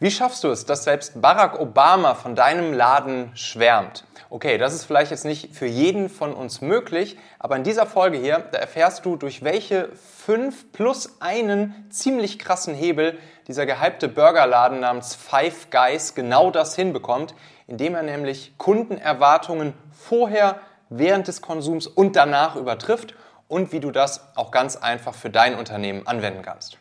Wie schaffst du es, dass selbst Barack Obama von deinem Laden schwärmt? Okay, das ist vielleicht jetzt nicht für jeden von uns möglich, aber in dieser Folge hier, da erfährst du, durch welche fünf plus einen ziemlich krassen Hebel dieser gehypte Burgerladen namens Five Guys genau das hinbekommt, indem er nämlich Kundenerwartungen vorher, während des Konsums und danach übertrifft und wie du das auch ganz einfach für dein Unternehmen anwenden kannst.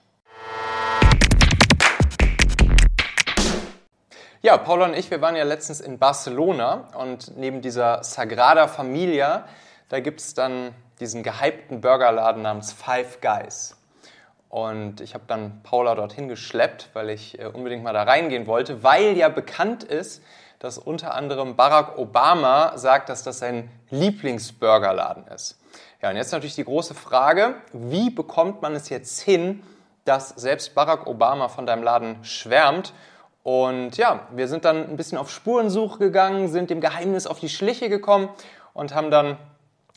Ja, Paula und ich, wir waren ja letztens in Barcelona und neben dieser Sagrada Familia, da gibt es dann diesen gehypten Burgerladen namens Five Guys. Und ich habe dann Paula dorthin geschleppt, weil ich äh, unbedingt mal da reingehen wollte, weil ja bekannt ist, dass unter anderem Barack Obama sagt, dass das sein Lieblingsburgerladen ist. Ja, und jetzt natürlich die große Frage, wie bekommt man es jetzt hin, dass selbst Barack Obama von deinem Laden schwärmt und ja, wir sind dann ein bisschen auf Spurensuche gegangen, sind dem Geheimnis auf die Schliche gekommen und haben dann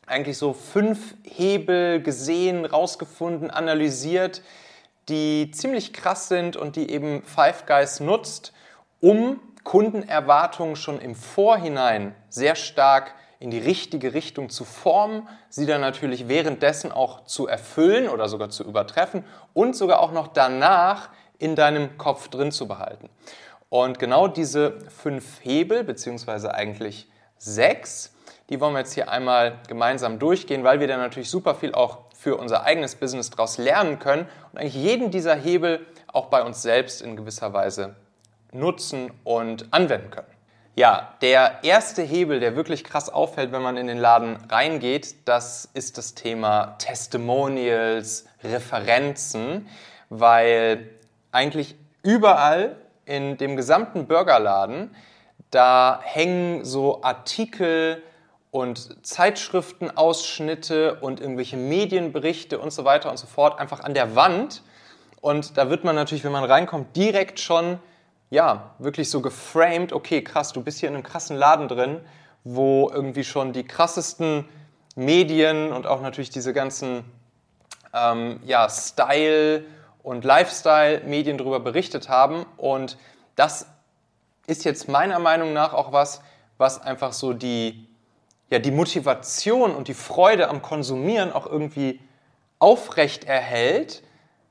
eigentlich so fünf Hebel gesehen, rausgefunden, analysiert, die ziemlich krass sind und die eben Five Guys nutzt, um Kundenerwartungen schon im Vorhinein sehr stark in die richtige Richtung zu formen, sie dann natürlich währenddessen auch zu erfüllen oder sogar zu übertreffen und sogar auch noch danach in deinem Kopf drin zu behalten. Und genau diese fünf Hebel, beziehungsweise eigentlich sechs, die wollen wir jetzt hier einmal gemeinsam durchgehen, weil wir dann natürlich super viel auch für unser eigenes Business daraus lernen können und eigentlich jeden dieser Hebel auch bei uns selbst in gewisser Weise nutzen und anwenden können. Ja, der erste Hebel, der wirklich krass auffällt, wenn man in den Laden reingeht, das ist das Thema Testimonials, Referenzen, weil eigentlich überall in dem gesamten Burgerladen, da hängen so Artikel und Zeitschriftenausschnitte und irgendwelche Medienberichte und so weiter und so fort einfach an der Wand. Und da wird man natürlich, wenn man reinkommt, direkt schon, ja, wirklich so geframed, okay, krass, du bist hier in einem krassen Laden drin, wo irgendwie schon die krassesten Medien und auch natürlich diese ganzen, ähm, ja, Style- und Lifestyle-Medien darüber berichtet haben. Und das ist jetzt meiner Meinung nach auch was, was einfach so die, ja, die Motivation und die Freude am Konsumieren auch irgendwie aufrecht erhält,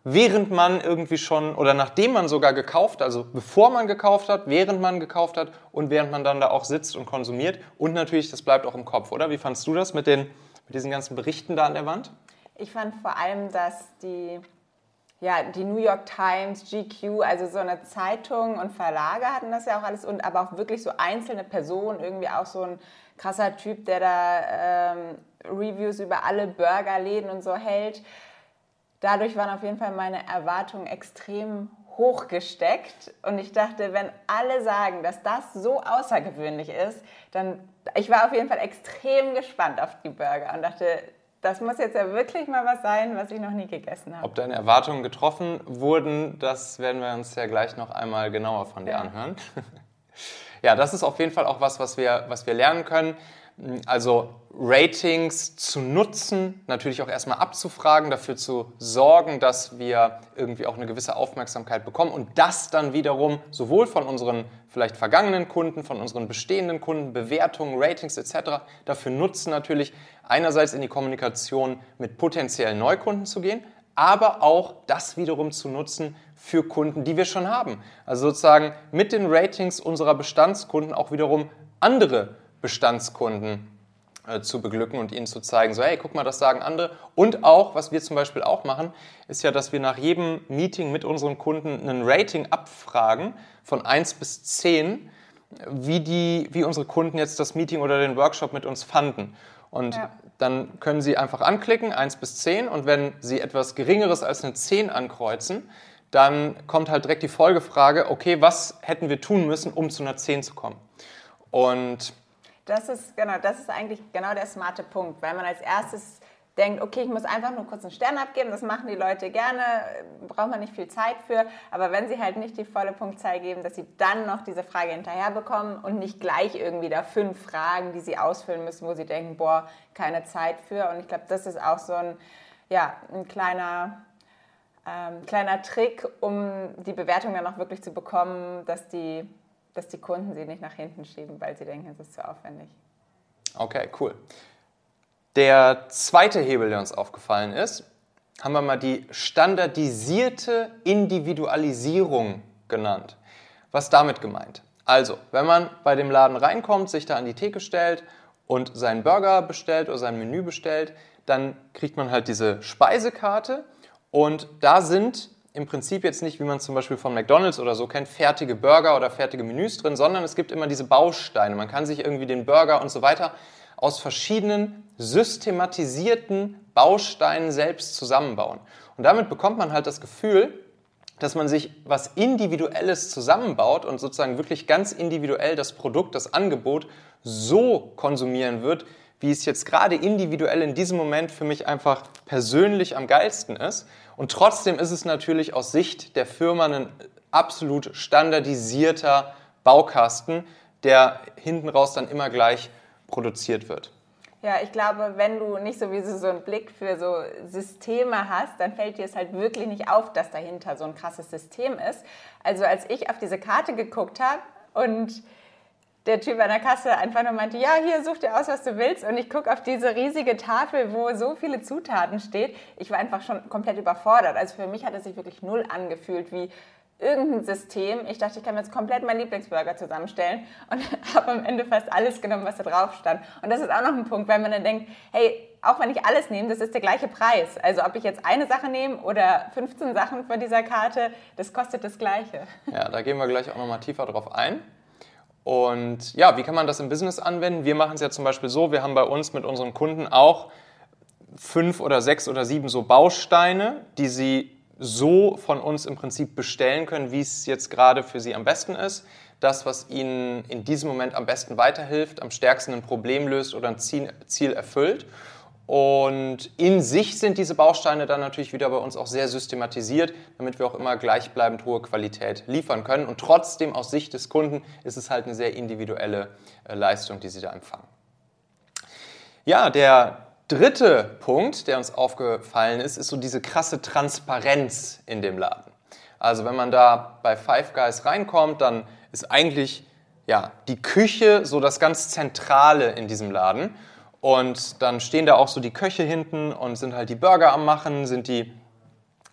während man irgendwie schon oder nachdem man sogar gekauft, also bevor man gekauft hat, während man gekauft hat und während man dann da auch sitzt und konsumiert. Und natürlich, das bleibt auch im Kopf, oder? Wie fandst du das mit, den, mit diesen ganzen Berichten da an der Wand? Ich fand vor allem, dass die ja, die New York Times, GQ, also so eine Zeitung und Verlage hatten das ja auch alles und aber auch wirklich so einzelne Personen, irgendwie auch so ein krasser Typ, der da ähm, Reviews über alle Burgerläden und so hält. Dadurch waren auf jeden Fall meine Erwartungen extrem hochgesteckt und ich dachte, wenn alle sagen, dass das so außergewöhnlich ist, dann ich war auf jeden Fall extrem gespannt auf die Burger und dachte, das muss jetzt ja wirklich mal was sein, was ich noch nie gegessen habe. Ob deine Erwartungen getroffen wurden, das werden wir uns ja gleich noch einmal genauer von dir ja. anhören. ja, das ist auf jeden Fall auch was, was wir, was wir lernen können. Also Ratings zu nutzen, natürlich auch erstmal abzufragen, dafür zu sorgen, dass wir irgendwie auch eine gewisse Aufmerksamkeit bekommen und das dann wiederum sowohl von unseren vielleicht vergangenen Kunden, von unseren bestehenden Kunden, Bewertungen, Ratings etc. dafür nutzen natürlich einerseits in die Kommunikation mit potenziellen Neukunden zu gehen, aber auch das wiederum zu nutzen für Kunden, die wir schon haben. Also sozusagen mit den Ratings unserer Bestandskunden auch wiederum andere Bestandskunden äh, zu beglücken und ihnen zu zeigen, so hey, guck mal, das sagen andere. Und auch, was wir zum Beispiel auch machen, ist ja, dass wir nach jedem Meeting mit unseren Kunden ein Rating abfragen von 1 bis 10, wie, die, wie unsere Kunden jetzt das Meeting oder den Workshop mit uns fanden. Und ja. dann können Sie einfach anklicken, 1 bis 10, und wenn Sie etwas Geringeres als eine 10 ankreuzen, dann kommt halt direkt die Folgefrage, okay, was hätten wir tun müssen, um zu einer 10 zu kommen? Und das ist, genau, das ist eigentlich genau der smarte Punkt, weil man als erstes denkt, okay, ich muss einfach nur kurz einen Stern abgeben, das machen die Leute gerne, braucht man nicht viel Zeit für, aber wenn sie halt nicht die volle Punktzahl geben, dass sie dann noch diese Frage hinterher bekommen und nicht gleich irgendwie da fünf Fragen, die sie ausfüllen müssen, wo sie denken, boah, keine Zeit für. Und ich glaube, das ist auch so ein, ja, ein kleiner ähm, kleiner Trick, um die Bewertung dann auch wirklich zu bekommen, dass die, dass die Kunden sie nicht nach hinten schieben, weil sie denken, es ist zu aufwendig. Okay, cool. Der zweite Hebel, der uns aufgefallen ist, haben wir mal die standardisierte Individualisierung genannt. Was damit gemeint? Also, wenn man bei dem Laden reinkommt, sich da an die Theke stellt und seinen Burger bestellt oder sein Menü bestellt, dann kriegt man halt diese Speisekarte und da sind im Prinzip jetzt nicht, wie man zum Beispiel von McDonald's oder so kennt, fertige Burger oder fertige Menüs drin, sondern es gibt immer diese Bausteine. Man kann sich irgendwie den Burger und so weiter aus verschiedenen systematisierten Bausteinen selbst zusammenbauen. Und damit bekommt man halt das Gefühl, dass man sich was Individuelles zusammenbaut und sozusagen wirklich ganz individuell das Produkt, das Angebot so konsumieren wird, wie es jetzt gerade individuell in diesem Moment für mich einfach persönlich am geilsten ist. Und trotzdem ist es natürlich aus Sicht der Firma ein absolut standardisierter Baukasten, der hinten raus dann immer gleich produziert wird. Ja, ich glaube, wenn du nicht sowieso so einen Blick für so Systeme hast, dann fällt dir es halt wirklich nicht auf, dass dahinter so ein krasses System ist. Also als ich auf diese Karte geguckt habe und der Typ an der Kasse einfach nur meinte, ja, hier such dir aus, was du willst. Und ich gucke auf diese riesige Tafel, wo so viele Zutaten steht. Ich war einfach schon komplett überfordert. Also für mich hat es sich wirklich null angefühlt wie irgendein System. Ich dachte, ich kann mir jetzt komplett meinen Lieblingsburger zusammenstellen und habe am Ende fast alles genommen, was da drauf stand. Und das ist auch noch ein Punkt, weil man dann denkt, hey, auch wenn ich alles nehme, das ist der gleiche Preis. Also ob ich jetzt eine Sache nehme oder 15 Sachen von dieser Karte, das kostet das Gleiche. Ja, da gehen wir gleich auch nochmal tiefer drauf ein. Und ja, wie kann man das im Business anwenden? Wir machen es ja zum Beispiel so, wir haben bei uns mit unseren Kunden auch fünf oder sechs oder sieben so Bausteine, die sie so von uns im Prinzip bestellen können, wie es jetzt gerade für Sie am besten ist. Das, was Ihnen in diesem Moment am besten weiterhilft, am stärksten ein Problem löst oder ein Ziel, erfüllt. Und in sich sind diese Bausteine dann natürlich wieder bei uns auch sehr systematisiert, damit wir auch immer gleichbleibend hohe Qualität liefern können. Und trotzdem aus Sicht des Kunden ist es halt eine sehr individuelle äh, Leistung, die Sie da empfangen. Ja, der dritte Punkt, der uns aufgefallen ist, ist so diese krasse Transparenz in dem Laden. Also wenn man da bei Five Guys reinkommt, dann ist eigentlich ja, die Küche so das ganz Zentrale in diesem Laden. Und dann stehen da auch so die Köche hinten und sind halt die Burger am Machen, sind, die,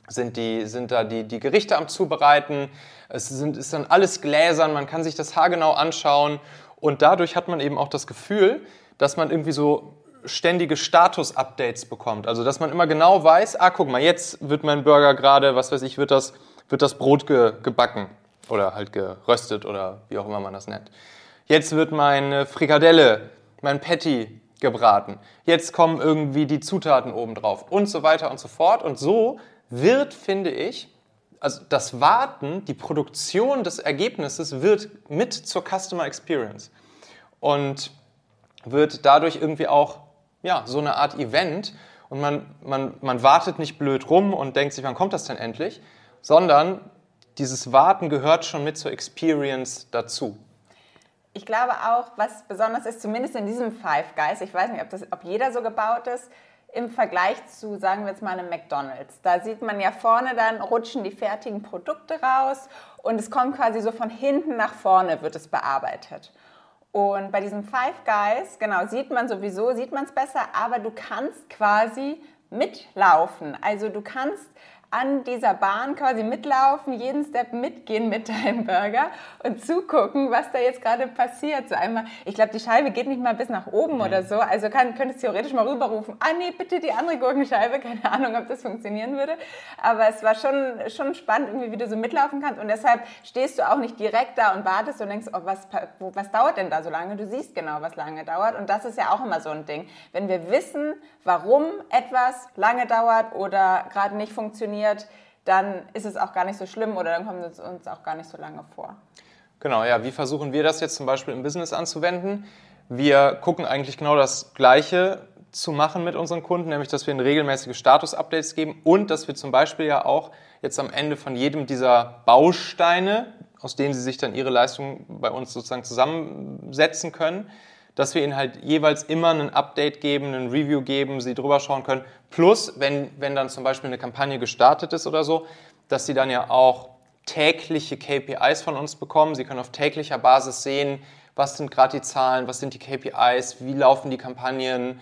sind, die, sind da die, die Gerichte am Zubereiten. Es sind, ist dann alles gläsern, man kann sich das haargenau anschauen. Und dadurch hat man eben auch das Gefühl, dass man irgendwie so ständige Status-Updates bekommt. Also, dass man immer genau weiß, ah, guck mal, jetzt wird mein Burger gerade, was weiß ich, wird das, wird das Brot ge, gebacken oder halt geröstet oder wie auch immer man das nennt. Jetzt wird meine Frikadelle, mein Patty gebraten. Jetzt kommen irgendwie die Zutaten oben drauf und so weiter und so fort. Und so wird, finde ich, also das Warten, die Produktion des Ergebnisses wird mit zur Customer Experience und wird dadurch irgendwie auch ja, so eine Art Event und man, man, man wartet nicht blöd rum und denkt sich, wann kommt das denn endlich, sondern dieses Warten gehört schon mit zur Experience dazu. Ich glaube auch, was besonders ist, zumindest in diesem Five Guys, ich weiß nicht, ob, das, ob jeder so gebaut ist, im Vergleich zu, sagen wir jetzt mal, einem McDonald's. Da sieht man ja vorne dann, rutschen die fertigen Produkte raus und es kommt quasi so von hinten nach vorne, wird es bearbeitet. Und bei diesem Five Guys, genau, sieht man sowieso, sieht man es besser, aber du kannst quasi mitlaufen. Also du kannst an dieser Bahn quasi mitlaufen, jeden Step mitgehen mit deinem Burger und zugucken, was da jetzt gerade passiert. So einmal, ich glaube, die Scheibe geht nicht mal bis nach oben mhm. oder so. Also kann, könntest theoretisch mal rüberrufen, ah nee, bitte die andere Gurkenscheibe. Keine Ahnung, ob das funktionieren würde. Aber es war schon, schon spannend, irgendwie, wie du so mitlaufen kannst. Und deshalb stehst du auch nicht direkt da und wartest und denkst, oh, was, was dauert denn da so lange? Du siehst genau, was lange dauert. Und das ist ja auch immer so ein Ding. Wenn wir wissen, warum etwas lange dauert oder gerade nicht funktioniert, funktioniert, dann ist es auch gar nicht so schlimm oder dann kommt es uns auch gar nicht so lange vor. Genau, ja. Wie versuchen wir das jetzt zum Beispiel im Business anzuwenden? Wir gucken eigentlich genau das Gleiche zu machen mit unseren Kunden, nämlich dass wir ihnen regelmäßige Status-Updates geben und dass wir zum Beispiel ja auch jetzt am Ende von jedem dieser Bausteine, aus denen sie sich dann ihre Leistung bei uns sozusagen zusammensetzen können, dass wir ihnen halt jeweils immer ein Update geben, ein Review geben, sie drüber schauen können. Plus, wenn, wenn dann zum Beispiel eine Kampagne gestartet ist oder so, dass sie dann ja auch tägliche KPIs von uns bekommen. Sie können auf täglicher Basis sehen, was sind gerade die Zahlen, was sind die KPIs, wie laufen die Kampagnen,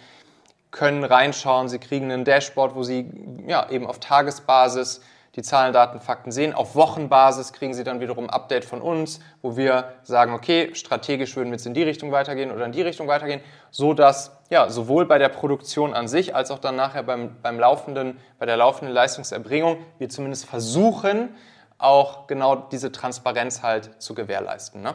können reinschauen, sie kriegen ein Dashboard, wo sie ja, eben auf Tagesbasis die Zahlen, Daten, Fakten sehen. Auf Wochenbasis kriegen sie dann wiederum ein Update von uns, wo wir sagen, okay, strategisch würden wir jetzt in die Richtung weitergehen oder in die Richtung weitergehen, so dass ja, sowohl bei der Produktion an sich als auch dann nachher beim, beim laufenden, bei der laufenden Leistungserbringung wir zumindest versuchen, auch genau diese Transparenz halt zu gewährleisten. Ne?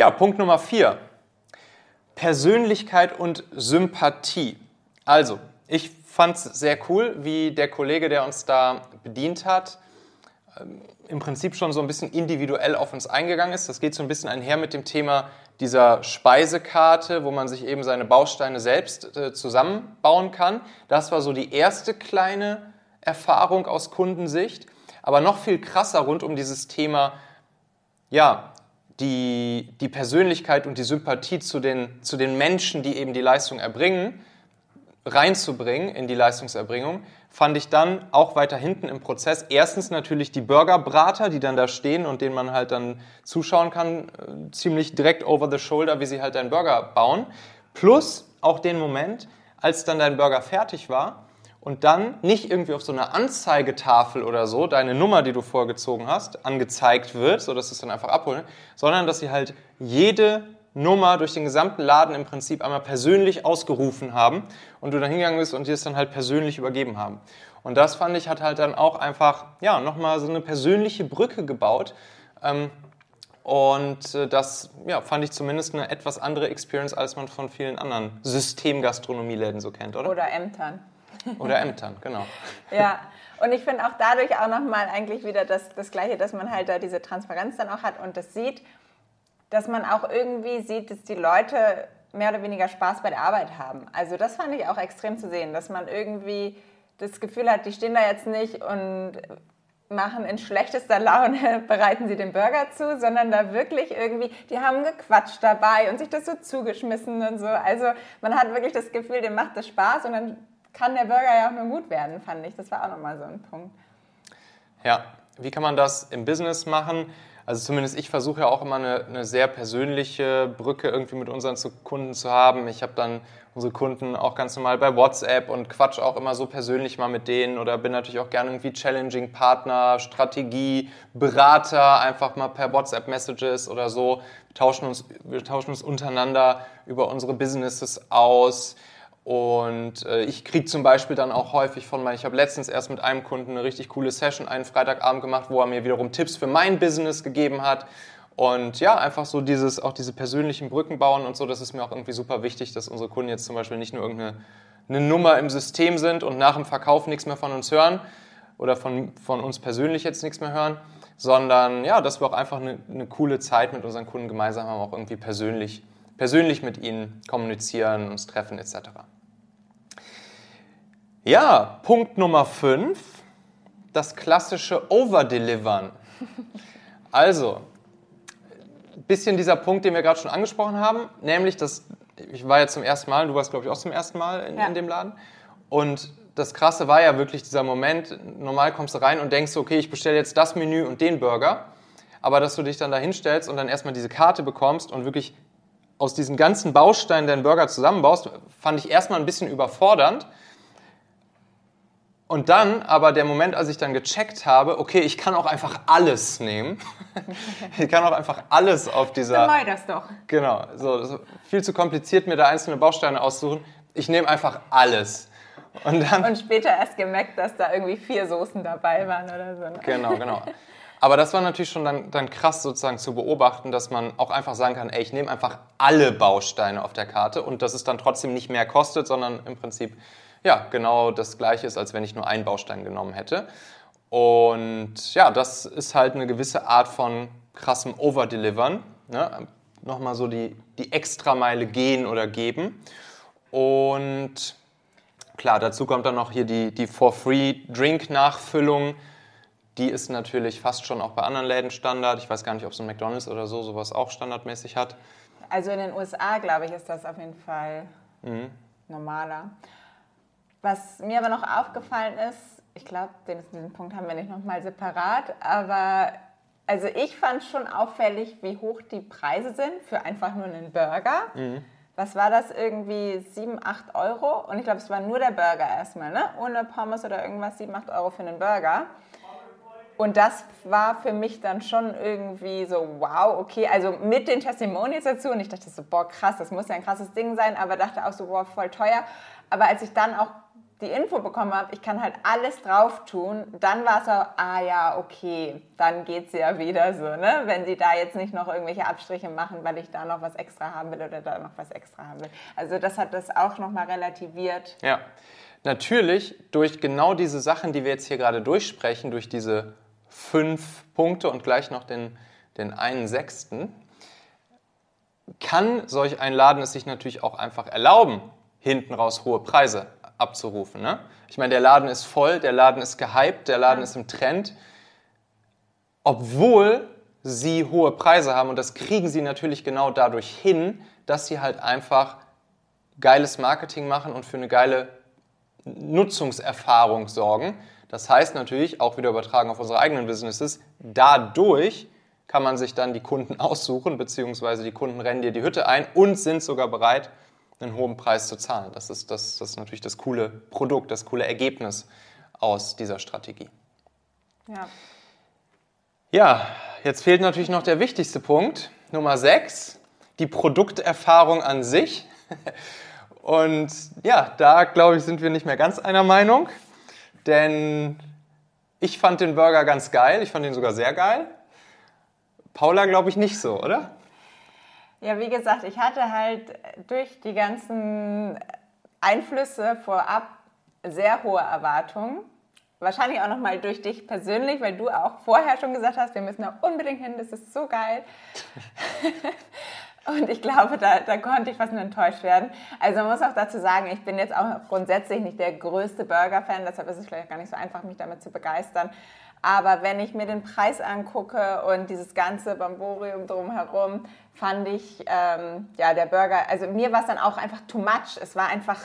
Ja, Punkt Nummer vier. Persönlichkeit und Sympathie. Also, ich fand es sehr cool, wie der Kollege, der uns da bedient hat, ähm, im Prinzip schon so ein bisschen individuell auf uns eingegangen ist. Das geht so ein bisschen einher mit dem Thema dieser Speisekarte, wo man sich eben seine Bausteine selbst äh, zusammenbauen kann. Das war so die erste kleine Erfahrung aus Kundensicht. Aber noch viel krasser rund um dieses Thema, ja, die, die Persönlichkeit und die Sympathie zu den, zu den Menschen, die eben die Leistung erbringen, reinzubringen in die Leistungserbringung, fand ich dann auch weiter hinten im Prozess erstens natürlich die Burgerbrater, die dann da stehen und denen man halt dann zuschauen kann, äh, ziemlich direkt over the shoulder, wie sie halt deinen Burger bauen. Plus auch den Moment, als dann dein Burger fertig war und dann nicht irgendwie auf so einer Anzeigetafel oder so deine Nummer, die du vorgezogen hast, angezeigt wird, sodass du es dann einfach abholen, sondern dass sie halt jede Nummer durch den gesamten Laden im Prinzip einmal persönlich ausgerufen haben und du dann hingegangen bist und dir es dann halt persönlich übergeben haben. Und das fand ich, hat halt dann auch einfach, ja, nochmal so eine persönliche Brücke gebaut. Ähm, und äh, das ja, fand ich zumindest eine etwas andere Experience, als man von vielen anderen Systemgastronomieläden so kennt, oder? Oder Ämtern. Oder Ämtern, genau. ja, und ich finde auch dadurch auch nochmal eigentlich wieder das, das Gleiche, dass man halt da diese Transparenz dann auch hat und das sieht, dass man auch irgendwie sieht, dass die Leute mehr oder weniger Spaß bei der Arbeit haben. Also das fand ich auch extrem zu sehen, dass man irgendwie das Gefühl hat, die stehen da jetzt nicht und machen in schlechtester Laune, bereiten sie den Burger zu, sondern da wirklich irgendwie, die haben gequatscht dabei und sich das so zugeschmissen und so. Also man hat wirklich das Gefühl, dem macht das Spaß und dann kann der Burger ja auch nur gut werden, fand ich. Das war auch nochmal so ein Punkt. Ja, wie kann man das im Business machen? Also zumindest ich versuche ja auch immer eine, eine, sehr persönliche Brücke irgendwie mit unseren Kunden zu haben. Ich habe dann unsere Kunden auch ganz normal bei WhatsApp und quatsch auch immer so persönlich mal mit denen oder bin natürlich auch gerne irgendwie Challenging Partner, Strategie, Berater, einfach mal per WhatsApp Messages oder so. Wir tauschen uns, wir tauschen uns untereinander über unsere Businesses aus. Und äh, ich kriege zum Beispiel dann auch häufig von meinen, ich habe letztens erst mit einem Kunden eine richtig coole Session einen Freitagabend gemacht, wo er mir wiederum Tipps für mein Business gegeben hat. Und ja, einfach so dieses, auch diese persönlichen Brücken bauen und so, das ist mir auch irgendwie super wichtig, dass unsere Kunden jetzt zum Beispiel nicht nur irgendeine eine Nummer im System sind und nach dem Verkauf nichts mehr von uns hören oder von, von uns persönlich jetzt nichts mehr hören, sondern ja, dass wir auch einfach eine, eine coole Zeit mit unseren Kunden gemeinsam haben, auch irgendwie persönlich persönlich mit ihnen kommunizieren, uns treffen etc. Ja, Punkt Nummer 5, das klassische Overdelivern. Also, ein bisschen dieser Punkt, den wir gerade schon angesprochen haben, nämlich, dass ich war ja zum ersten Mal, du warst glaube ich auch zum ersten Mal in, ja. in dem Laden und das Krasse war ja wirklich dieser Moment, normal kommst du rein und denkst, okay, ich bestelle jetzt das Menü und den Burger, aber dass du dich dann da hinstellst und dann erstmal diese Karte bekommst und wirklich aus diesen ganzen Bausteinen deinen Burger zusammenbaust, fand ich erstmal ein bisschen überfordernd. Und dann aber der Moment, als ich dann gecheckt habe, okay, ich kann auch einfach alles nehmen. ich kann auch einfach alles auf dieser. Dann das doch. Genau, so, viel zu kompliziert mir da einzelne Bausteine aussuchen. Ich nehme einfach alles. Und, dann, und später erst gemerkt, dass da irgendwie vier Soßen dabei waren oder so. Ne? Genau, genau. Aber das war natürlich schon dann, dann krass sozusagen zu beobachten, dass man auch einfach sagen kann, ey, ich nehme einfach alle Bausteine auf der Karte und dass es dann trotzdem nicht mehr kostet, sondern im Prinzip ja, genau das gleiche ist, als wenn ich nur einen Baustein genommen hätte. Und ja, das ist halt eine gewisse Art von krassem Overdelivern. Ne? Nochmal so die, die Extrameile gehen oder geben. Und klar, dazu kommt dann noch hier die, die For-Free-Drink-Nachfüllung. Die ist natürlich fast schon auch bei anderen Läden Standard. Ich weiß gar nicht, ob so ein McDonalds oder so sowas auch standardmäßig hat. Also in den USA, glaube ich, ist das auf jeden Fall mhm. normaler. Was mir aber noch aufgefallen ist, ich glaube, den, den Punkt haben wir nicht nochmal separat, aber also ich fand schon auffällig, wie hoch die Preise sind für einfach nur einen Burger. Mhm. Was war das? Irgendwie 7, 8 Euro? Und ich glaube, es war nur der Burger erstmal, ne? Ohne Pommes oder irgendwas, 7, 8 Euro für einen Burger. Und das war für mich dann schon irgendwie so, wow, okay, also mit den Testimonials dazu. Und ich dachte so, boah, krass, das muss ja ein krasses Ding sein, aber dachte auch so, boah, voll teuer. Aber als ich dann auch die Info bekommen habe, ich kann halt alles drauf tun, dann war es so, ah ja, okay, dann geht es ja wieder so, ne? Wenn sie da jetzt nicht noch irgendwelche Abstriche machen, weil ich da noch was extra haben will oder da noch was extra haben will. Also das hat das auch nochmal relativiert. Ja, natürlich durch genau diese Sachen, die wir jetzt hier gerade durchsprechen, durch diese fünf Punkte und gleich noch den, den einen sechsten, kann solch ein Laden es sich natürlich auch einfach erlauben, hinten raus hohe Preise abzurufen. Ne? Ich meine, der Laden ist voll, der Laden ist gehypt, der Laden ist im Trend, obwohl sie hohe Preise haben und das kriegen sie natürlich genau dadurch hin, dass sie halt einfach geiles Marketing machen und für eine geile Nutzungserfahrung sorgen. Das heißt natürlich, auch wieder übertragen auf unsere eigenen Businesses, dadurch kann man sich dann die Kunden aussuchen, beziehungsweise die Kunden rennen dir die Hütte ein und sind sogar bereit, einen hohen Preis zu zahlen. Das ist, das, das ist natürlich das coole Produkt, das coole Ergebnis aus dieser Strategie. Ja. Ja, jetzt fehlt natürlich noch der wichtigste Punkt, Nummer 6, die Produkterfahrung an sich. Und ja, da glaube ich, sind wir nicht mehr ganz einer Meinung, denn ich fand den Burger ganz geil, ich fand ihn sogar sehr geil. Paula glaube ich nicht so, oder? Ja, wie gesagt, ich hatte halt durch die ganzen Einflüsse vorab sehr hohe Erwartungen. Wahrscheinlich auch nochmal durch dich persönlich, weil du auch vorher schon gesagt hast, wir müssen da unbedingt hin, das ist so geil. Und ich glaube, da, da konnte ich fast nur enttäuscht werden. Also man muss auch dazu sagen, ich bin jetzt auch grundsätzlich nicht der größte Burger-Fan, deshalb ist es vielleicht gar nicht so einfach, mich damit zu begeistern. Aber wenn ich mir den Preis angucke und dieses ganze Bamborium drumherum, fand ich, ähm, ja, der Burger, also mir war es dann auch einfach too much. Es war einfach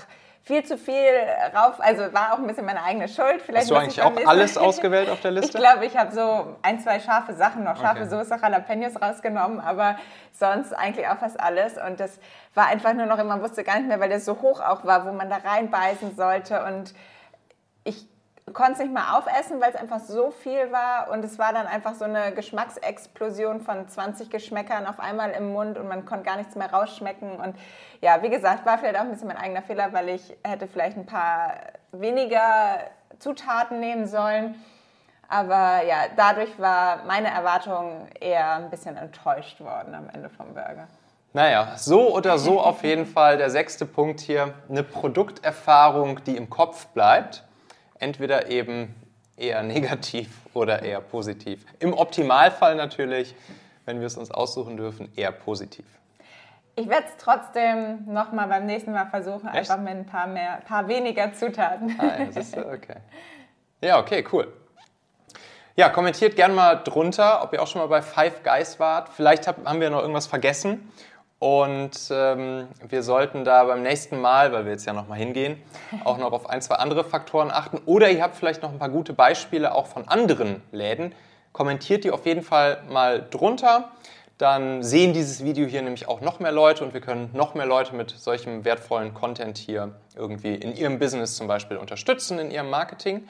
viel zu viel rauf, also war auch ein bisschen meine eigene Schuld. Vielleicht Hast du eigentlich auch alles ausgewählt auf der Liste? Ich glaube, ich habe so ein, zwei scharfe Sachen, noch scharfe okay. Soße, Jalapenos rausgenommen, aber sonst eigentlich auch fast alles. Und das war einfach nur noch, man wusste gar nicht mehr, weil der so hoch auch war, wo man da reinbeißen sollte. Und konnte es nicht mal aufessen, weil es einfach so viel war und es war dann einfach so eine Geschmacksexplosion von 20 Geschmäckern auf einmal im Mund und man konnte gar nichts mehr rausschmecken und ja, wie gesagt, war vielleicht auch ein bisschen mein eigener Fehler, weil ich hätte vielleicht ein paar weniger Zutaten nehmen sollen. Aber ja, dadurch war meine Erwartung eher ein bisschen enttäuscht worden am Ende vom Burger. Naja, so oder so auf jeden Fall der sechste Punkt hier, eine Produkterfahrung, die im Kopf bleibt entweder eben eher negativ oder eher positiv. Im Optimalfall natürlich, wenn wir es uns aussuchen dürfen, eher positiv. Ich werde es trotzdem nochmal beim nächsten Mal versuchen, Echt? einfach mit ein paar, mehr, paar weniger Zutaten. Ah, ja, das ist, okay. Ja, okay, cool. Ja, kommentiert gerne mal drunter, ob ihr auch schon mal bei Five Guys wart. Vielleicht hab, haben wir noch irgendwas vergessen und ähm, wir sollten da beim nächsten Mal, weil wir jetzt ja nochmal hingehen, auch noch auf ein, zwei andere Faktoren achten. Oder ihr habt vielleicht noch ein paar gute Beispiele auch von anderen Läden. Kommentiert die auf jeden Fall mal drunter. dann sehen dieses Video hier nämlich auch noch mehr Leute und wir können noch mehr Leute mit solchem wertvollen Content hier irgendwie in ihrem Business zum Beispiel unterstützen, in ihrem Marketing.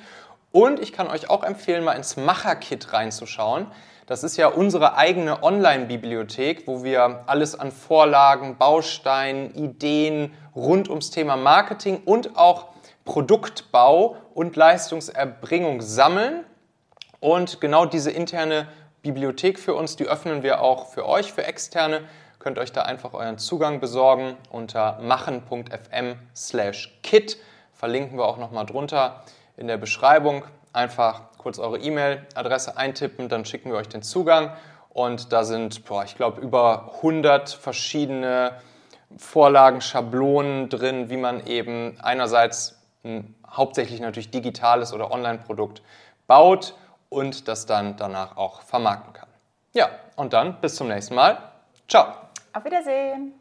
Und ich kann euch auch empfehlen, mal ins Macher-Kit reinzuschauen. Das ist ja unsere eigene Online-Bibliothek, wo wir alles an Vorlagen, Bausteinen, Ideen rund ums Thema Marketing und auch Produktbau und Leistungserbringung sammeln. Und genau diese interne Bibliothek für uns, die öffnen wir auch für euch, für Externe. Könnt euch da einfach euren Zugang besorgen unter machen.fm/kit. Verlinken wir auch nochmal drunter in der Beschreibung. Einfach kurz eure E-Mail-Adresse eintippen, dann schicken wir euch den Zugang. Und da sind, boah, ich glaube, über 100 verschiedene Vorlagen, Schablonen drin, wie man eben einerseits ein hauptsächlich natürlich digitales oder Online-Produkt baut und das dann danach auch vermarkten kann. Ja, und dann bis zum nächsten Mal. Ciao. Auf Wiedersehen.